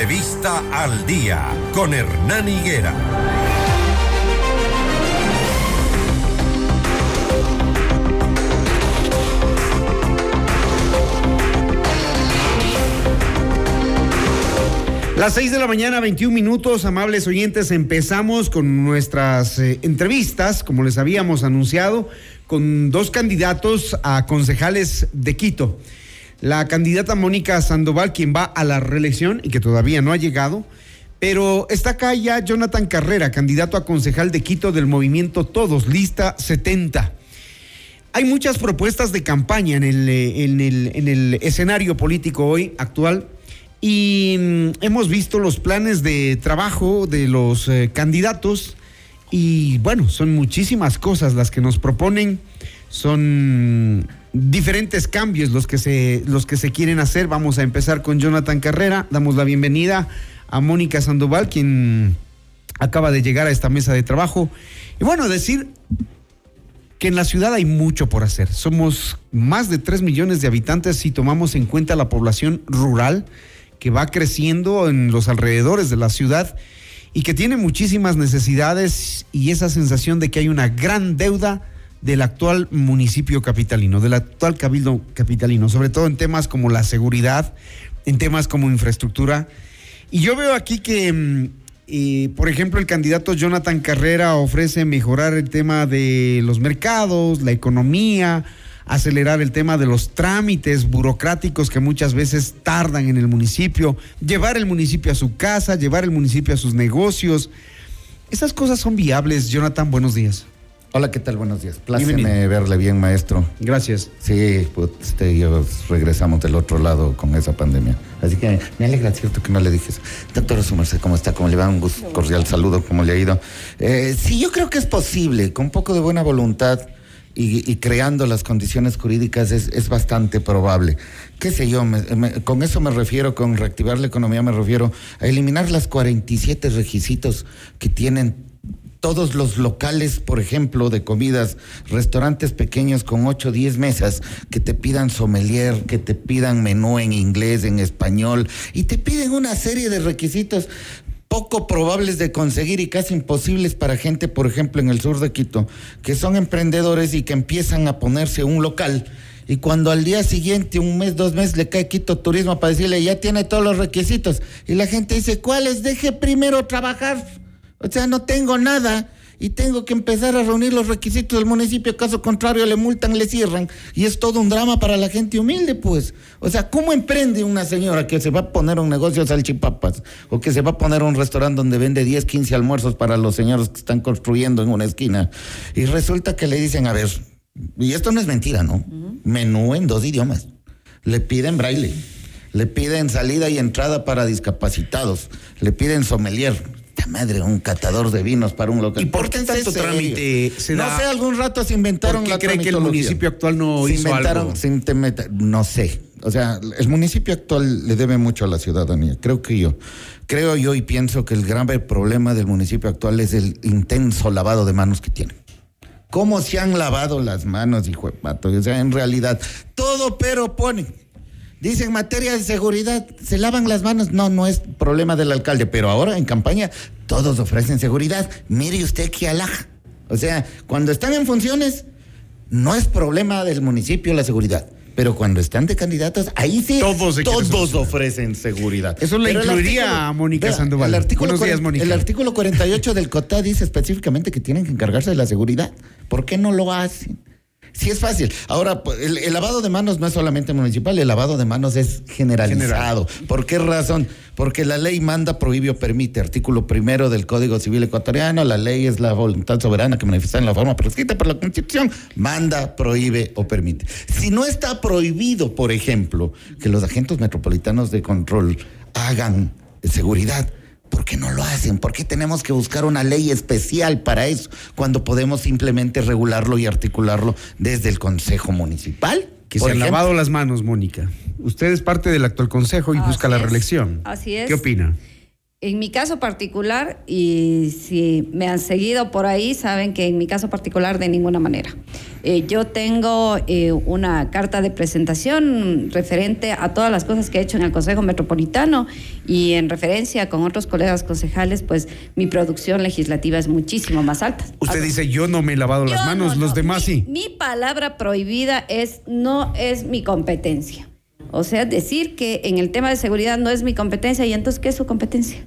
Entrevista al día con Hernán Higuera. Las 6 de la mañana, 21 minutos, amables oyentes, empezamos con nuestras eh, entrevistas, como les habíamos anunciado, con dos candidatos a concejales de Quito. La candidata Mónica Sandoval, quien va a la reelección y que todavía no ha llegado, pero está acá ya Jonathan Carrera, candidato a concejal de Quito del movimiento Todos, lista 70. Hay muchas propuestas de campaña en el, eh, escenario político hoy actual y mm, hemos visto los planes de trabajo de los eh, candidatos y bueno, son muchísimas cosas las que nos proponen, son diferentes cambios los que se los que se quieren hacer. Vamos a empezar con Jonathan Carrera, damos la bienvenida a Mónica Sandoval, quien acaba de llegar a esta mesa de trabajo. Y bueno, decir que en la ciudad hay mucho por hacer. Somos más de 3 millones de habitantes si tomamos en cuenta la población rural que va creciendo en los alrededores de la ciudad y que tiene muchísimas necesidades y esa sensación de que hay una gran deuda del actual municipio capitalino, del actual cabildo capitalino, sobre todo en temas como la seguridad, en temas como infraestructura. Y yo veo aquí que, mm, eh, por ejemplo, el candidato Jonathan Carrera ofrece mejorar el tema de los mercados, la economía, acelerar el tema de los trámites burocráticos que muchas veces tardan en el municipio, llevar el municipio a su casa, llevar el municipio a sus negocios. Esas cosas son viables. Jonathan, buenos días. Hola, ¿qué tal? Buenos días. Pláceme verle bien, maestro. Gracias. Sí, pues este, yo regresamos del otro lado con esa pandemia. Así que me alegra, cierto, que no le dije eso. Doctora Sumerse, ¿cómo está? ¿Cómo le va? Un gusto, cordial saludo, ¿cómo le ha ido? Eh, sí, yo creo que es posible, con un poco de buena voluntad y, creando las condiciones jurídicas es, bastante probable. ¿Qué sé yo? con eso me refiero, con reactivar la economía me refiero a eliminar las 47 requisitos que tienen todos los locales, por ejemplo, de comidas, restaurantes pequeños con 8 o 10 mesas, que te pidan sommelier, que te pidan menú en inglés, en español, y te piden una serie de requisitos poco probables de conseguir y casi imposibles para gente, por ejemplo, en el sur de Quito, que son emprendedores y que empiezan a ponerse un local. Y cuando al día siguiente, un mes, dos meses, le cae Quito Turismo para decirle, ya tiene todos los requisitos. Y la gente dice, ¿cuáles? Deje primero trabajar. O sea, no tengo nada y tengo que empezar a reunir los requisitos del municipio, caso contrario le multan, le cierran y es todo un drama para la gente humilde, pues. O sea, ¿cómo emprende una señora que se va a poner un negocio de salchipapas o que se va a poner un restaurante donde vende 10, 15 almuerzos para los señores que están construyendo en una esquina? Y resulta que le dicen, a ver, y esto no es mentira, ¿no? Menú en dos idiomas. Le piden braille, le piden salida y entrada para discapacitados, le piden sommelier, madre, un catador de vinos para un local. ¿Y por qué tanto trámite se No sé, algún rato se inventaron ¿Por qué cree que el municipio actual no se hizo inventaron, algo? no sé. O sea, el municipio actual le debe mucho a la ciudadanía, creo que yo. Creo yo y pienso que el grave problema del municipio actual es el intenso lavado de manos que tiene. ¿Cómo se han lavado las manos, hijo de pato? O sea, en realidad, todo pero pone Dice en materia de seguridad, se lavan las manos. No, no es problema del alcalde, pero ahora en campaña todos ofrecen seguridad. Mire usted qué alhaja. O sea, cuando están en funciones, no es problema del municipio la seguridad. Pero cuando están de candidatos, ahí sí todos, todos ofrecen seguridad. Eso le incluiría a Mónica Sandoval. El artículo, el artículo 48 del COTA dice específicamente que tienen que encargarse de la seguridad. ¿Por qué no lo hacen? Sí, es fácil. Ahora, pues, el, lavado de manos no es solamente municipal, el lavado de manos es generalizado. ¿Por qué razón? Porque la ley manda, prohíbe o permite. Artículo primero del Código Civil Ecuatoriano, la ley es la voluntad soberana que manifiesta en la forma prescrita por la Constitución. Manda, prohíbe o permite. Si no está prohibido, por ejemplo, que los agentes metropolitanos de control hagan seguridad, ¿Por qué no lo hacen? ¿Por qué tenemos que buscar una ley especial para eso cuando podemos simplemente regularlo y articularlo desde el Consejo Municipal? Que se han lavado las manos, Mónica. Usted es parte del actual Consejo y busca la reelección. Así es. ¿Qué opina? En mi caso particular, y si me han seguido por ahí, saben que en mi caso particular de ninguna manera. Eh, yo tengo eh, una carta de presentación referente a todas las cosas que he hecho en el Consejo Metropolitano y en referencia con otros colegas concejales, pues mi producción legislativa es muchísimo más alta. Usted dice, yo no me he lavado las manos, no, los no. demás Mi- sí. Mi palabra prohibida es no es mi competencia. O sea, decir que en el tema de seguridad no es mi competencia y entonces ¿qué es su competencia?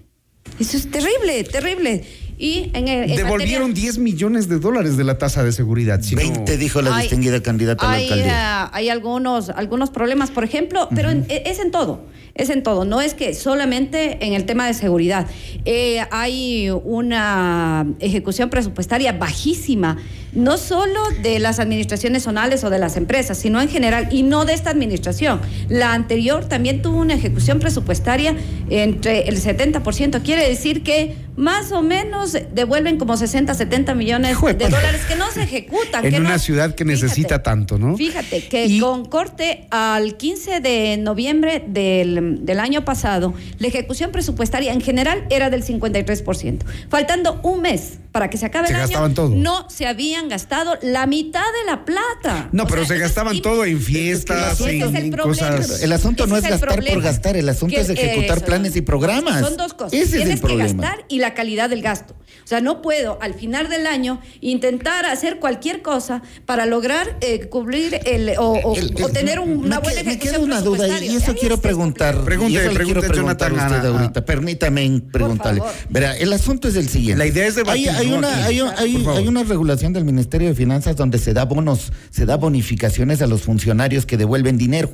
Eso es terrible, terrible. Y en el en Devolvieron materia- 10 millones de dólares de la tasa de seguridad. si no- 20 dijo la Hay- distinguida candidata a la alcaldía. ah, hay algunos, algunos problemas, por ejemplo, pero en- e- es en todo, es en todo. No es que solamente en el tema de seguridad. Eh, hay una ejecución presupuestaria bajísima, no solo de las administraciones zonales o de las empresas, sino en general, y no de esta administración. La anterior también tuvo una ejecución presupuestaria entre el 70%. Quiere decir que más o menos devuelven como 60, 70 millones de dólares que no se ejecutan. En que una no- ciudad que necesita tanto, ¿no? Fíjate que Y- con corte al 15 de noviembre del, del año pasado, la ejecución presupuestaria en general era del 53%. Faltando un mes para que se acabe Se el año, todo. no se habían gastado la mitad de la plata. No, O pero sea, se gastaban todo en fiestas, en, el cosas. El asunto no es gastar por gastar, el asunto Que- es ejecutar eso, planes y programas. Son dos cosas. Ese es Tienes el problema. que gastar y la calidad del gasto. O sea, no puedo al final del año intentar hacer cualquier cosa para lograr eh, cubrir el, o, o- El- el- o tener una buena que- Me ejecución queda una duda y- eso Ahí quiero está el preguntar. Pregunte, y eso le quiero pregunte, preguntar Jonathan, a usted a- ahorita. Permítame preguntarle. Verá, el asunto es el siguiente. La idea es debatir, Hay, hay una, hay, un- hay- hay una regulación del Ministerio de Finanzas donde se da bonos, se da bonificaciones a los funcionarios que devuelven dinero.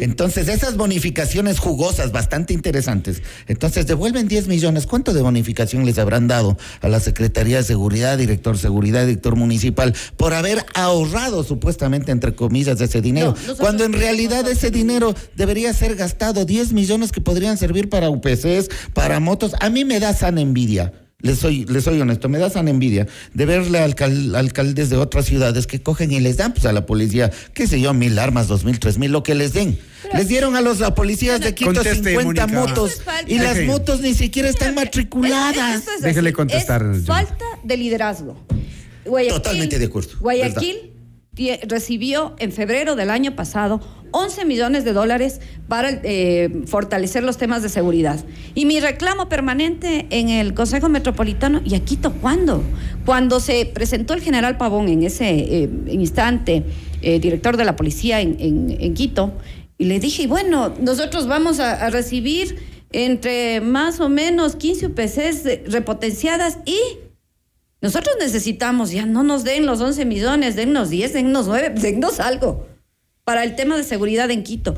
Entonces, esas bonificaciones jugosas, bastante interesantes. Entonces, devuelven 10 millones. ¿Cuánto de bonificación les habrán dado a la Secretaría de Seguridad, director seguridad, director municipal, por haber ahorrado supuestamente, entre comillas, ese dinero? No, Cuando en realidad ese dinero debería ser gastado, 10 millones que podrían servir para UPCs, para motos. A mí me da sana envidia. Les soy, les soy honesto, me da sana envidia de verle a alcal- alcaldes de otras ciudades que cogen y les dan pues, a la policía, qué sé yo, mil armas, dos mil, tres mil, lo que les den. les dieron a los a policías de Quito Conteste, 50 Mónica. motos y las motos ni siquiera están matriculadas. Es Déjele contestar, es falta de liderazgo. Guayaquil- Totalmente de acuerdo, Guayaquil recibió en febrero del año pasado 11 millones de dólares para eh, fortalecer los temas de seguridad. Y mi reclamo permanente en el Consejo Metropolitano, ¿y a Quito cuándo? Cuando se presentó el general Pavón en ese eh, instante, eh, director de la policía en, en- Quito, y le dije, bueno, nosotros vamos a, a recibir entre más o menos 15 UPCs repotenciadas y nosotros necesitamos, ya no nos den los 11 millones, dennos 10, dennos 9, dennos algo para el tema de seguridad en Quito.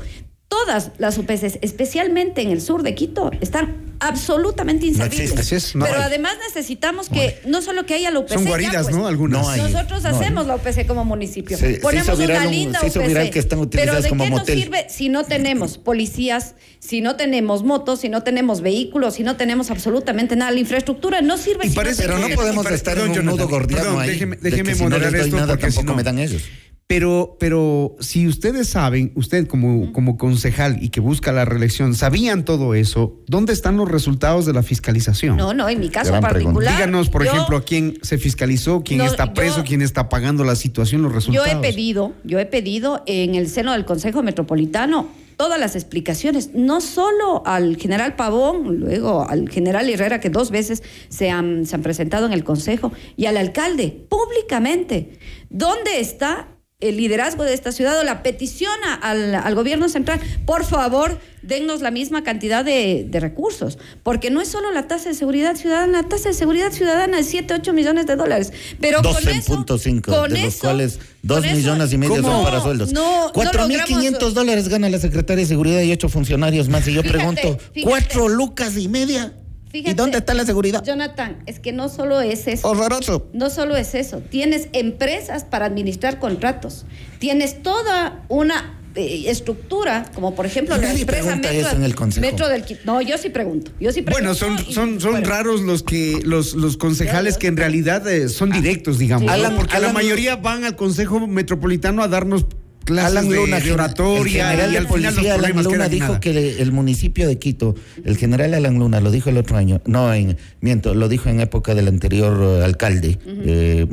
Todas las UPCs, especialmente en el sur de Quito, están absolutamente inservibles. existe. Así es, no Pero hay. además necesitamos que no solo que haya la UPC. Son ya, guaridas, pues, ¿no? Algunas. No hay. nosotros no hay. hacemos la UPC como municipio. Ponemos una un- linda se hizo UPC. que están Pero ¿de como qué motel. nos sirve si no tenemos policías, si no tenemos motos, si no tenemos vehículos, si no tenemos absolutamente nada? La infraestructura no sirve Y si parece- Pero no podemos estar en un nudo gordiano perdón, ahí. déjeme- de déjeme si moderar les doy esto nada, porque si tampoco no- me dan ellos. Pero, pero si ustedes saben, usted como, como concejal y que busca la reelección, sabían todo eso, ¿dónde están los resultados de la fiscalización? No, no, en mi caso Gran pregunta. particular. Díganos, por yo- ejemplo, a quién se fiscalizó, quién No, está preso, yo- quién está pagando la situación, los Yo resultados. he pedido, yo he pedido en el seno del Consejo Metropolitano todas las explicaciones, no solo al general Pavón, luego al general Herrera, que dos veces se han, se han presentado en el Consejo, y al alcalde, públicamente. ¿Dónde está el liderazgo de esta ciudad o la petición a- al, al gobierno central? Por favor, dennos la misma cantidad de, de recursos, porque no es solo la tasa de seguridad ciudadana, la tasa de seguridad ciudadana es 7, 8 millones de dólares, pero con eso... 12.5, con de los eso- cuales 2 con eso- millones y medio ¿Cómo? son para sueldos. No, no 4.500 logramos- dólares gana la Secretaria de Seguridad y 8 funcionarios más. Y yo Fíjate, pregunto, fíjate. ¿cuatro lucas y media? ¿Y dónde está la seguridad? Jonathan, es que no solo es eso. Horroroso. No solo es eso, tienes empresas para administrar contratos, tienes toda una eh, estructura, como por ejemplo Y la nadie empresa pregunta Metro, eso en el Consejo. Metro del Quito. No, yo sí pregunto, yo sí pregunto. Bueno, son, y- son, son bueno, raros los que los, los concejales que en realidad eh, son directos, digamos, Sí. ¿no? Alan- porque la mayoría van al Consejo Metropolitano a darnos clases Alan Luna, de gen- oratoria el general y de al final los policía Alan Luna dijo nada. que le- el municipio de Quito, el general Alan Luna lo dijo el otro año, no, en, miento, lo dijo en época del anterior eh, alcalde. Eh,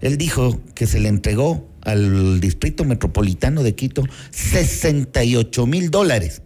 él dijo que se le entregó al distrito metropolitano de Quito 68 mil dólares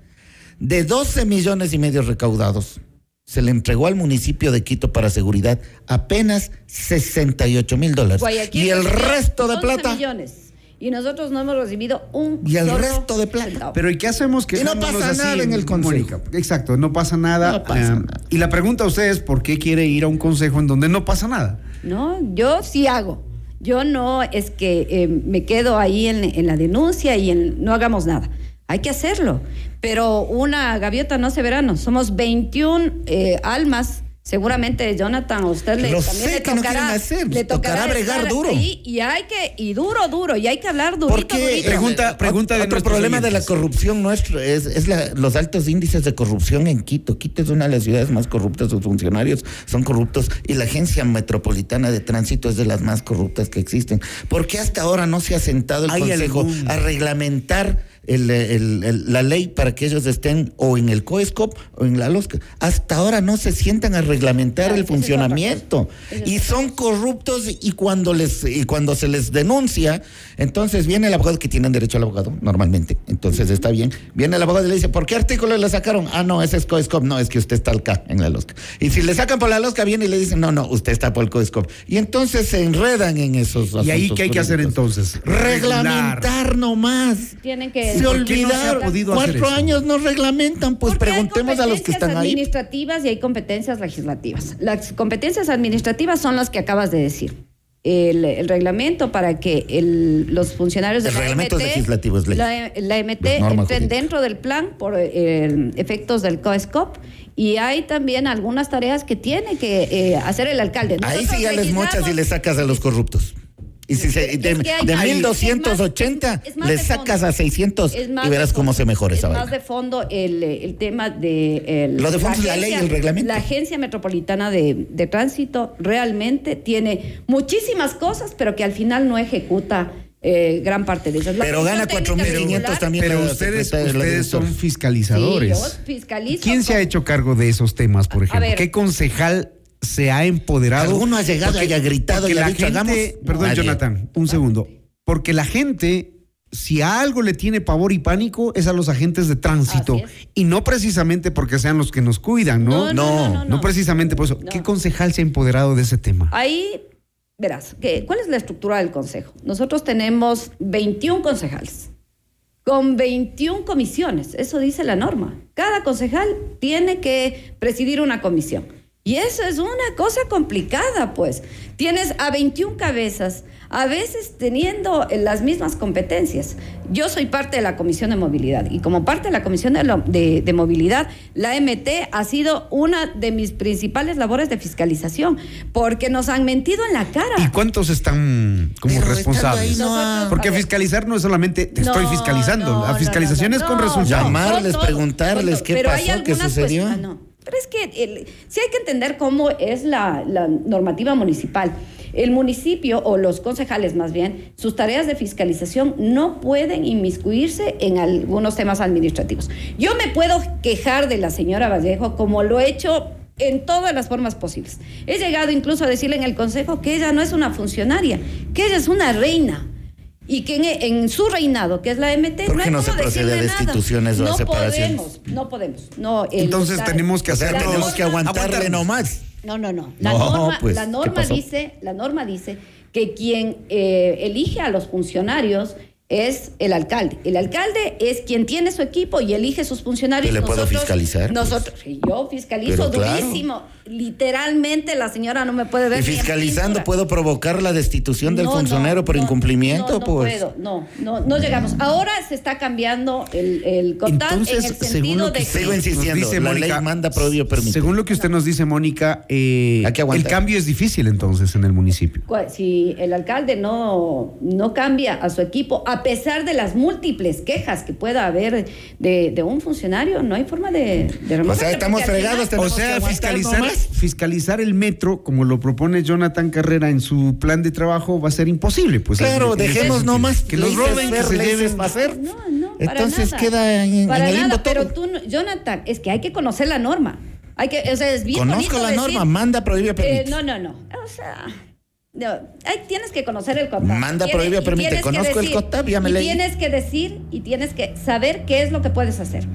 de 12 millones y medio recaudados. Se le entregó al municipio de Quito para seguridad apenas 68 mil dólares. Y el resto de 11 plata. millones. Y nosotros no hemos recibido un Y el solo resto de plata. centavo. Pero ¿y qué hacemos? Que Y no pasa nada en el consejo. Exacto, no pasa nada. No pasa eh, nada. Y la pregunta a ustedes, ¿por qué quiere ir a un consejo en donde no pasa nada? No, yo sí hago. Yo no es que eh, me quedo ahí en, en la denuncia y en, no hagamos nada. Hay que hacerlo. Pero una gaviota no hace verano. Somos 21 eh, almas. Seguramente, Jonathan, a usted le, Lo también sé le que no tocará, quieren hacer, le tocará tocará bregar duro. ahí y hay que, y duro, duro, y hay que hablar durito, Porque durito. Pregunta- pregunta de otro problema de la corrupción nuestro es, es la- los altos índices de corrupción en Quito. Quito es una de las ciudades más corruptas, sus funcionarios son corruptos y la agencia metropolitana de tránsito es de las más corruptas que existen. ¿Por qué hasta ahora no se ha sentado el ¿Hay Consejo algún- a reglamentar el- el- el- la ley para que ellos estén o en el COESCOP o en la LOSCA? Hasta ahora no se sientan a reglamentar Claro, el funcionamiento y son corruptos y cuando les y cuando se les denuncia, entonces viene el abogado que tienen derecho al abogado normalmente, entonces está bien. Viene el abogado y le dice, ¿por qué artículo le sacaron? Ah, no, ese es COESCOP, no, es que usted está acá en la LOSCA. Y si le sacan por la LOSCA viene y le dicen, "No, no, usted está por el COESCOP." Y entonces se enredan en esos ¿Y ahí asuntos qué hay que hacer entonces? Reglamentar nomás. Tienen que... Se ¿Por no se Cuatro años no reglamentan, pues Porque preguntemos a los que están ahí. administrativas y hay competencias legislativas. Las competencias administrativas son las que acabas de decir. El, el reglamento para que el- los funcionarios de El la reglamento MT, legislativo es ley. la, la MT entren dentro del plan por eh, efectos del COESCOP y hay también algunas tareas que tiene que eh, hacer el alcalde. Ahí sí ya les mochas y le sacas a los corruptos. Y si se, Es de, que hay- de hay- 1280 es más le sacas fondo. a 600 Es más y verás cómo se mejora esa Es más de fondo el, eh, el tema de... el- Lo de fondo es la ley, el reglamento. La Agencia Metropolitana de, de Tránsito realmente tiene muchísimas cosas, pero que al final no ejecuta eh, gran parte de ellas. La Pero gana Comisión Técnica 4.500 Regular- también. Pero la ustedes, la ustedes son fiscalizadores. Sí, yo fiscalizo ¿Quién se ha hecho cargo de esos temas, por ejemplo? ver. ¿Qué concejal se ha empoderado? Alguno ha llegado y ha gritado y ha la dicho, gente, hagamos- perdón, Nadie. Jonathan, un segundo. Porque la gente, si a algo le tiene pavor y pánico, es a los agentes de tránsito. Y no precisamente porque sean los que nos cuidan, ¿no? No, no, no, no, No precisamente por eso. No. ¿Qué concejal se ha empoderado de ese tema? Ahí, verás, ¿qué- ¿cuál es la estructura del Consejo? Nosotros tenemos 21 concejales con 21 comisiones, eso dice la norma. Cada concejal tiene que presidir una comisión. Y eso es una cosa complicada, pues. Tienes a 21 cabezas, a veces teniendo las mismas competencias. Yo soy parte de la Comisión de Movilidad y como parte de la Comisión de, lo- de- de Movilidad, la MT ha sido una de mis principales labores de fiscalización, porque nos han mentido en la ¿Y cara. cuántos están como Pero responsables? ahí no ha- Porque fiscalizar no es solamente te estoy fiscalizando, no, la no, fiscalización no, es con no, resultados. Llamarles, preguntarles qué pero hay pasó, qué algunas sucedió. Pero es que el- sí hay que entender cómo es la, la normativa municipal. El municipio, o los concejales más bien, sus tareas de fiscalización no pueden inmiscuirse en algunos temas administrativos. Yo me puedo quejar de la señora Vallejo como lo he hecho en todas las formas posibles. He llegado incluso a decirle en el consejo que ella no es una funcionaria, que ella es una reina. Y que en, en su reinado, que es la MT, ¿Por no qué hay no se procede a destituciones o a no separaciones? podemos, no podemos. No, el- Entonces tenemos que O sea, hacer la tenemos norma- que aguantarle nomás. No, no, no. La No, norma, pues, la ¿qué norma dice, la norma dice que quien eh, elige a los funcionarios es el alcalde. El alcalde es quien tiene su equipo y elige sus funcionarios. ¿Y le puedo Nosotros- fiscalizar? Nosotros, yo fiscalizo Pero claro. Literalmente la señora no me puede ver. Y fiscalizando puedo provocar la destitución del No, funcionario no, por no, incumplimiento, no, no pues. puedo, no, no, no llegamos. Ahora se está cambiando el, el Entonces, en el según sentido lo que de se- Sigo que insistiendo, dice la Mónica, ley manda, prohíbe, permite. Según lo que usted nos dice, Mónica, eh, Hay que el cambio es difícil entonces en el municipio. Si el alcalde no, no cambia a su equipo, a pesar de las múltiples quejas que pueda haber de, de un funcionario, no hay forma de, de O sea, estamos fregados. O tenemos sea, que aguantar fiscalizar, fiscalizar el metro, como lo propone Jonathan Carrera en su plan de trabajo, va a ser imposible. Pues, Claro, dejemos nomás que los roben, que se lleven. para hacer. No, no, para Entonces nada. queda en, Para en el limbo nada, pero todo. tú, Jonathan, es que hay que conocer la norma. Hay que, o sea, es bien Conozco la decir, norma, manda, prohíbe, eh, permite. no, no, no. O sea, no, hay- tienes que conocer el COTAP. Manda, Tienes- prohíbe, y permite. Conozco el COTAP, ya me y leí. Tienes que decir y tienes que saber qué es lo que puedes hacer.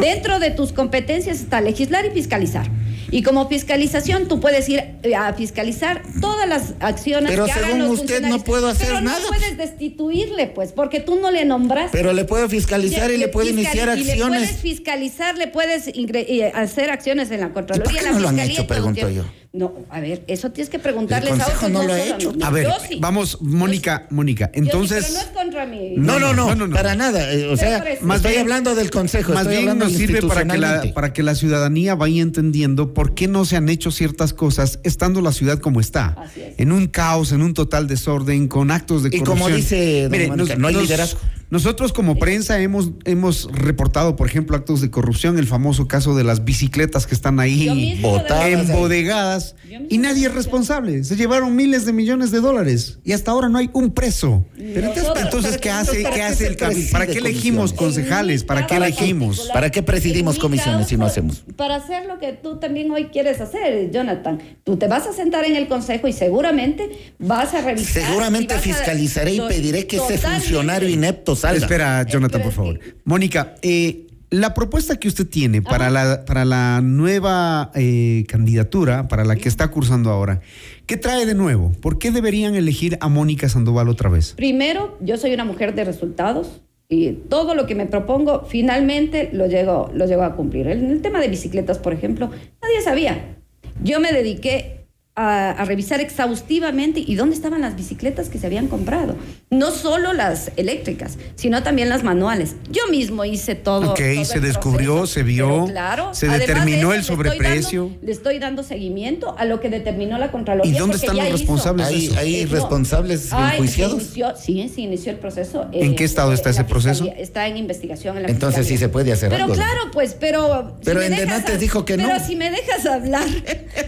Dentro de tus competencias está legislar y fiscalizar. Y como fiscalización, tú puedes ir eh, a fiscalizar todas las acciones Pero que hagan según los usted, no puedo hacer Pero nada. no puedes destituirle, pues, porque tú no le nombraste. Pero le puedo fiscalizar y le puedo Fiscal- iniciar y Le puedes acciones. fiscalizar, le puedes eh, hacer acciones en la Contraloría. ¿Y por qué la no lo han hecho? Pregunto yo. No, a ver, eso tienes que preguntarles El a Consejo otros, no lo ha hecho. A ver, sí. vamos, Mónica, Mónica, Yo sí, entonces... pero no es contra mí. No, no, no, No, no, no. para nada. eh, O sea, más estoy bien- hablando del Consejo, Más estoy bien nos sirve para que, la, para que la ciudadanía vaya entendiendo por qué no se han hecho ciertas cosas estando la ciudad como está. Así es. En un caos, en un total desorden, con actos de Y corrupción. como dice don Mónica, no hay liderazgo. Nosotros como prensa hemos, hemos reportado, por ejemplo, actos de corrupción, el famoso caso de las bicicletas que están ahí botadas. de- embodegadas y nadie es responsable. Se llevaron miles de millones de dólares y hasta ahora no hay un preso. Pero entonces, Nosotros- Entonces, ¿para ¿qué hace, qué hace el cabildo? ¿Para qué elegimos concejales? ¿Para qué elegimos? ¿Para qué presidimos comisiones si no hacemos? Para hacer lo que tú también hoy quieres hacer, Jonathan. Tú te vas a sentar en el consejo y seguramente vas a revisar. Seguramente fiscalizaré y pediré que ese funcionario inepto salga. Espera, Jonathan, por favor. Mónica, eh, la propuesta que usted tiene para la, para la nueva eh, candidatura, para la que está cursando ahora, ¿qué trae de nuevo? ¿Por qué deberían elegir a Mónica Sandoval otra vez? Primero, yo soy una mujer de resultados y todo lo que me propongo finalmente lo llego, lo llego a cumplir. En el tema de bicicletas, por ejemplo, nadie sabía. Yo me dediqué a, a revisar exhaustivamente y dónde estaban las bicicletas que se habían comprado. No solo las eléctricas, sino también las manuales. Yo mismo hice todo. Ok, todo se descubrió, proceso, se vio, pero claro, se de determinó el eso, le estoy sobreprecio. dando- Le estoy dando seguimiento a lo que determinó la Contraloría. ¿Y dónde están los responsables ¿Hay, eh, no. responsables Ay, se enjuiciados? inició- sí, se inició el proceso. ¿En qué estado está en la ese proceso? Está en investigación. En la Entonces fiscalía. sí se puede hacer Pero algo. claro, pues, pero. Pero me en dejas dijo que no. Pero si me dejas hablar,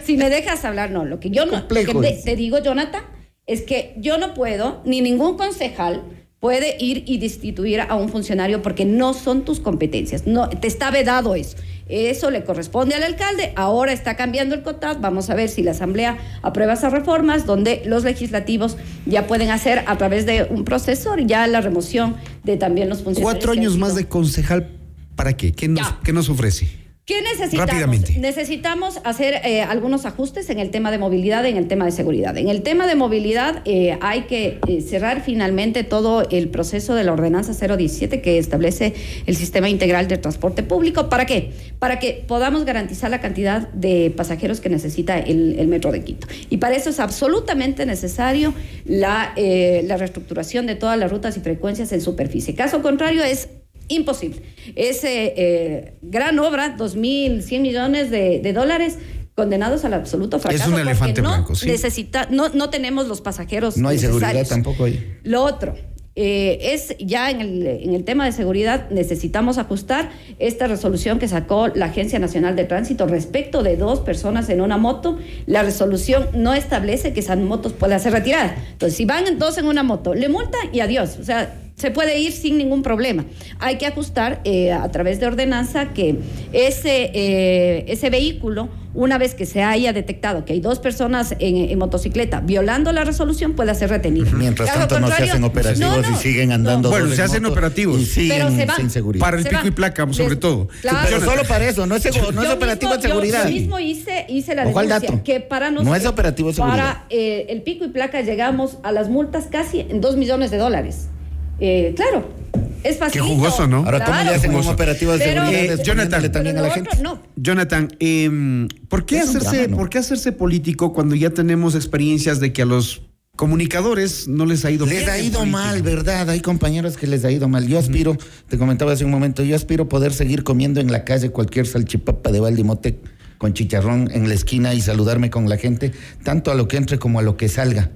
si me dejas hablar, no. Lo que yo no. lo Complejo que es. te, te digo, Jonathan, es que yo no puedo, ni ningún concejal puede ir y destituir a un funcionario porque no son tus competencias. No, te está vedado eso. Eso le corresponde al alcalde. Ahora está cambiando el COTAD. Vamos a ver si la Asamblea aprueba esas reformas donde los legislativos ya pueden hacer a través de un proceso ya la remoción de también los funcionarios. Cuatro años más de concejal, ¿para qué? ¿Qué nos, Ya. qué nos ofrece? ¿Qué necesitamos? Rápidamente. Necesitamos hacer eh, algunos ajustes en el tema de movilidad, en el tema de seguridad. En el tema de movilidad eh, hay que eh, cerrar finalmente todo el proceso de la ordenanza 017 que establece el sistema integral de transporte público. ¿Para qué? Para que podamos garantizar la cantidad de pasajeros que necesita el, el metro de Quito. Y para eso es absolutamente necesario la, la reestructuración de todas las rutas y frecuencias en superficie. Caso contrario es Imposible. Es eh, eh, gran obra, 2.100 millones de, de dólares condenados al absoluto fracaso. un porque elefante no blanco, sí. Necesita, no, no tenemos los pasajeros No hay seguridad tampoco ahí. Lo otro, eh, es ya en el, en el tema de seguridad necesitamos ajustar esta resolución que sacó la Agencia Nacional de Tránsito respecto de dos personas en una moto. La resolución no establece que esas motos puedan ser retiradas. Entonces, si van dos en una moto, le multan y adiós. O sea, se puede ir sin ningún problema. Hay que ajustar eh, a través de ordenanza que ese, eh, ese vehículo, una vez que se haya detectado que hay dos personas en, en motocicleta violando la resolución, pueda ser retenido. Mientras Caso tanto no se hacen operativos No, no, y siguen andando. no. Bueno, se hacen operativos. Y siguen Pero se van. sin seguridad. Para el Se pico van. y placa, sobre Les- todo. Claro. Pero solo para eso, no es, no operativo mismo- de seguridad. Yo, yo mismo hice, hice la ¿O cuál denuncia dato? que para No es operativo de seguridad. Para eh, el pico y placa llegamos a las multas casi en 2 millones de dólares. Eh, claro, es fácil. jugoso, ¿no? Ahora, ¿cómo le Claro. hacen un operativo de Pero- seguridad? Eh, Jonathan. también a la gente. otro, no. Jonathan, eh, ¿por, qué Es hacerse, drama, ¿no? ¿por qué hacerse político cuando ya tenemos experiencias de que a los comunicadores no les ha ido? Les ha ido política? mal, ¿verdad? Hay compañeros que les ha ido mal. Yo aspiro, te comentaba hace un momento, yo aspiro poder seguir comiendo en la calle cualquier salchipapa de Valdimote con chicharrón en la esquina y saludarme con la gente, tanto a lo que entre como a lo que salga.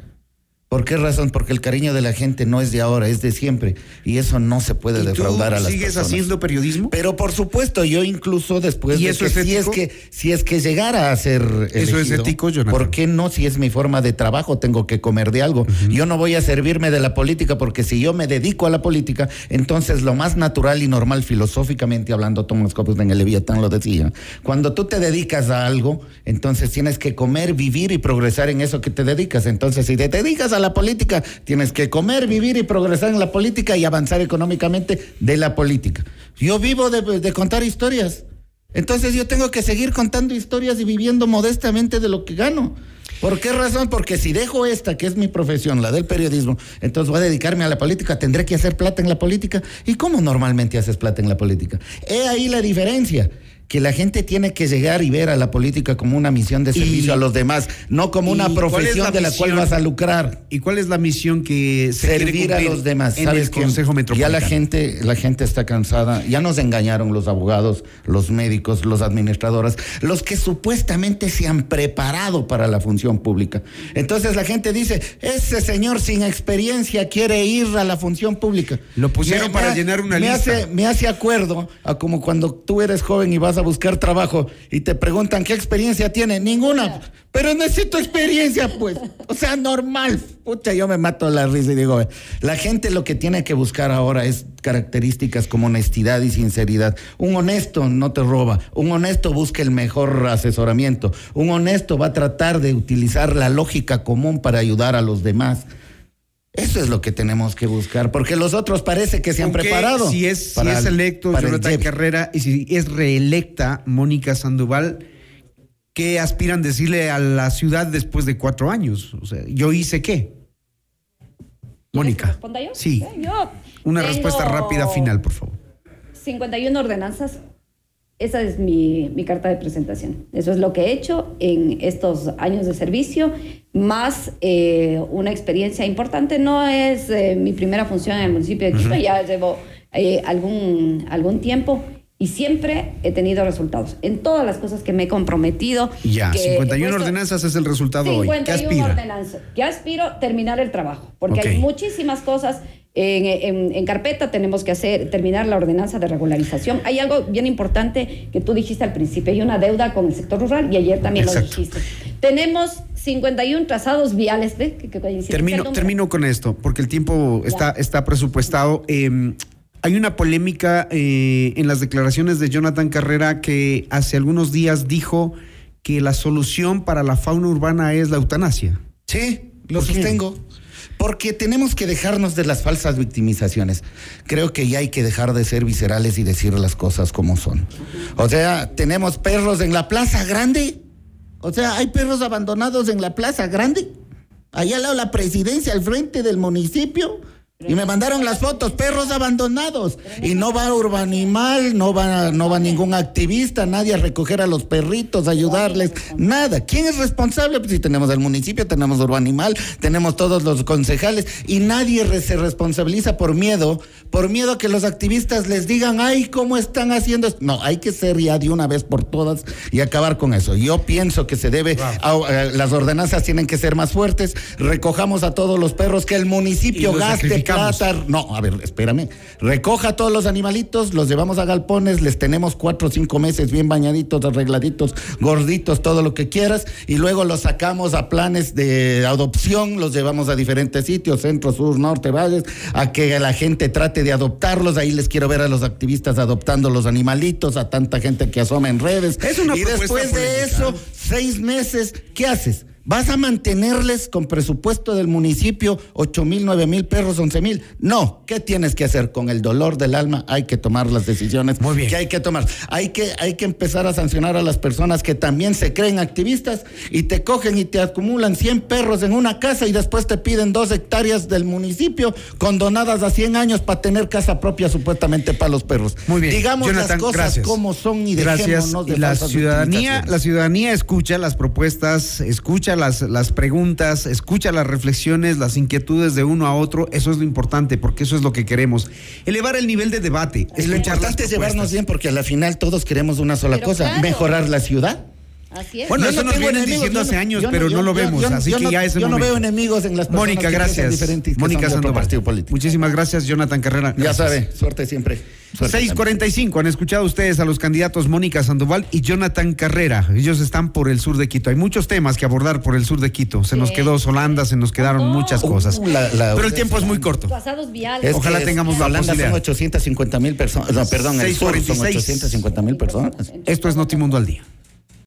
¿Por qué razón? Porque el cariño de la gente no es de ahora, es de siempre. Y eso no se puede ¿Y tú defraudar a las sigues personas. haciendo periodismo? Pero por supuesto, yo incluso después ¿Y de eso que, es si es que si es que llegara a ser ¿Eso es ético, Jonathan? ¿Por qué no? Si es mi forma de trabajo, tengo que comer de algo. Yo no voy a servirme de la política porque si yo me dedico a la política, entonces lo más natural y normal filosóficamente hablando, Thomas Hobbes en el Leviatán lo decía, cuando tú te dedicas a algo, entonces tienes que comer, vivir y progresar en eso que te dedicas. Entonces, si te dedicas a la política, tienes que comer, vivir y progresar en la política y avanzar económicamente de la política. Yo vivo de, de contar historias. Entonces yo tengo que seguir contando historias y viviendo modestamente de lo que gano. ¿Por qué razón? Porque si dejo esta, que es mi profesión, la del periodismo, entonces voy a dedicarme a la política, tendré que hacer plata en la política. ¿Y cómo normalmente haces plata en la política? He ahí la diferencia que la gente tiene que llegar y ver a la política como una misión de servicio Y- a los demás, no como una ¿Y cuál es profesión la de la cual vas a lucrar ¿Y cuál es la misión que se servir a los demás. en ¿Sabes el? Consejo Ya Metropolitano? la gente, la gente está cansada. Ya nos engañaron los abogados, los médicos, los administradores, los que supuestamente se han preparado para la función pública. Entonces la gente dice, ese señor sin experiencia quiere ir a la función pública. Lo pusieron para llenar una me lista. Hace, me hace acuerdo a como cuando tú eres joven y vas a buscar trabajo y te preguntan qué experiencia tiene. Ninguna. Pero necesito experiencia, pues. O sea, normal. Pucha, yo me mato la risa y digo, la gente lo que tiene que buscar ahora es características como honestidad y sinceridad. Un honesto no te roba. Un honesto busca el mejor asesoramiento. Un honesto va a tratar de utilizar la lógica común para ayudar a los demás. Eso es lo que tenemos que buscar, porque los otros parece que se han preparado. Si es, si es el- electo para Jonathan. Carrera y si es reelecta Mónica Sandoval, ¿qué aspiran decirle a la ciudad después de cuatro años? O sea, ¿yo hice qué? Mónica. ¿Quieres que responda yo? Sí. Eh, Yo Una tengo respuesta rápida final, por favor. 51 ordenanzas. Esa es mi, mi carta de presentación. Eso es lo que he hecho en estos años de servicio, más eh, una experiencia importante. No es eh, mi primera función en el municipio de Quito, ya llevo eh, algún, algún tiempo y siempre he tenido resultados en todas las cosas que me he comprometido. Ya, que he 51 puesto- ordenanzas es el resultado hoy. ¿Qué 51 aspira? ordenanzas. Que aspiro terminar el trabajo, porque Ok. hay muchísimas cosas en, en- en carpeta. Tenemos que hacer terminar la ordenanza de regularización. Hay algo bien importante que tú dijiste al principio. Hay una deuda con el sector rural y ayer también Exacto. lo dijiste. Tenemos 51 trazados viales. ¿ve? Que- Termino, termino con esto, porque el tiempo está, está presupuestado. Eh, hay una polémica eh, en las declaraciones de Jonathan Carrera que hace algunos días dijo que la solución para la fauna urbana es la eutanasia. Sí, lo ¿Por qué? Porque tenemos que dejarnos de las falsas victimizaciones. Creo que ya hay que dejar de ser viscerales y decir las cosas como son. O sea, tenemos perros en la plaza grande. O sea, hay perros abandonados en la plaza grande. Allá al lado la presidencia, al frente del municipio. Y me mandaron las fotos, perros abandonados. Y no va Urbanimal, no va, no va ningún activista, nadie a recoger a los perritos, a ayudarles, nada. ¿Quién es responsable? Pues si tenemos el municipio, tenemos Urbanimal, tenemos todos los concejales y nadie se responsabiliza por miedo, por miedo a que los activistas les digan, ay, ¿cómo están haciendo esto? No, hay que ser ya de una vez por todas y acabar con eso. Yo pienso que se debe, a- eh, las ordenanzas tienen que ser más fuertes, recojamos a todos los perros, que el municipio gaste No, a ver, espérame. Recoja a todos los animalitos, los llevamos a galpones, les tenemos cuatro o cinco meses bien bañaditos, arregladitos, gorditos, todo lo que quieras, y luego los sacamos a planes de adopción, los llevamos a diferentes sitios, centro, sur, norte, valles, a que la gente trate de adoptarlos. Ahí les quiero ver a los activistas adoptando los animalitos, a tanta gente que asoma en redes. Es una y después de eso, seis meses, ¿qué haces? ¿Vas a mantenerles con presupuesto del municipio ocho mil, nueve mil perros, once mil? No. ¿Qué tienes que hacer? Con el dolor del alma hay que tomar las decisiones Muy bien. que hay que tomar. Hay que, hay que empezar a sancionar a las personas que también se creen activistas y te cogen y te acumulan 100 perros en una casa y después te piden dos hectáreas del municipio condonadas a 100 años para tener casa propia supuestamente para los perros. Muy bien. Digamos Jonathan, las cosas gracias. como son y Gracias. dejémonos de Y la ciudadanía, la ciudadanía escucha las propuestas, escucha las, las preguntas, escucha las reflexiones, las inquietudes de uno a otro. Eso es lo importante, porque eso es lo que queremos. Elevar el nivel de debate. Es lo importante es llevarnos bien porque a la final todos queremos una sola Pero cosa, claro. mejorar la ciudad. Así es. Bueno, Yo eso no nos vienen enemigos, diciendo hace años, pero yo- no lo yo- vemos, yo no- así yo que no- ya es el Yo no veo enemigos en las personas Mónica, gracias. diferente y que Mónica Sandoval. partido político. Muchísimas gracias, Jonathan Carrera. Ya sabe, suerte siempre. Suerte 645, han escuchado ustedes a los candidatos Mónica Sandoval y Jonathan Carrera. Ellos están por el sur de Quito. Hay muchos temas que abordar por el sur de Quito. Se nos quedó Solanda, se nos quedaron Oh. muchas cosas. Uh, la- la- Pero el tiempo es muy corto. Pasados viales. Es Ojalá tengamos la Holanda posibilidad. son 850 mil personas. No, perdón, el sur son 646. 850 mil personas. Esto es Notimundo al día.